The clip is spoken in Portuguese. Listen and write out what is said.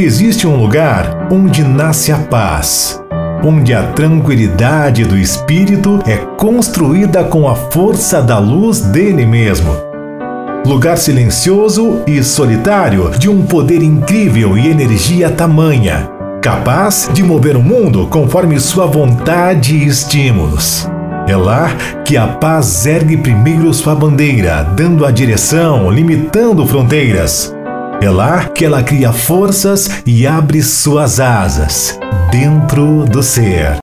Existe um lugar onde nasce a paz, onde a tranquilidade do espírito é construída com a força da luz dele mesmo. Lugar silencioso e solitário de um poder incrível e energia tamanha, capaz de mover o mundo conforme sua vontade e estímulos. É lá que a paz ergue primeiro sua bandeira, dando a direção, limitando fronteiras. É lá que ela cria forças e abre suas asas dentro do ser.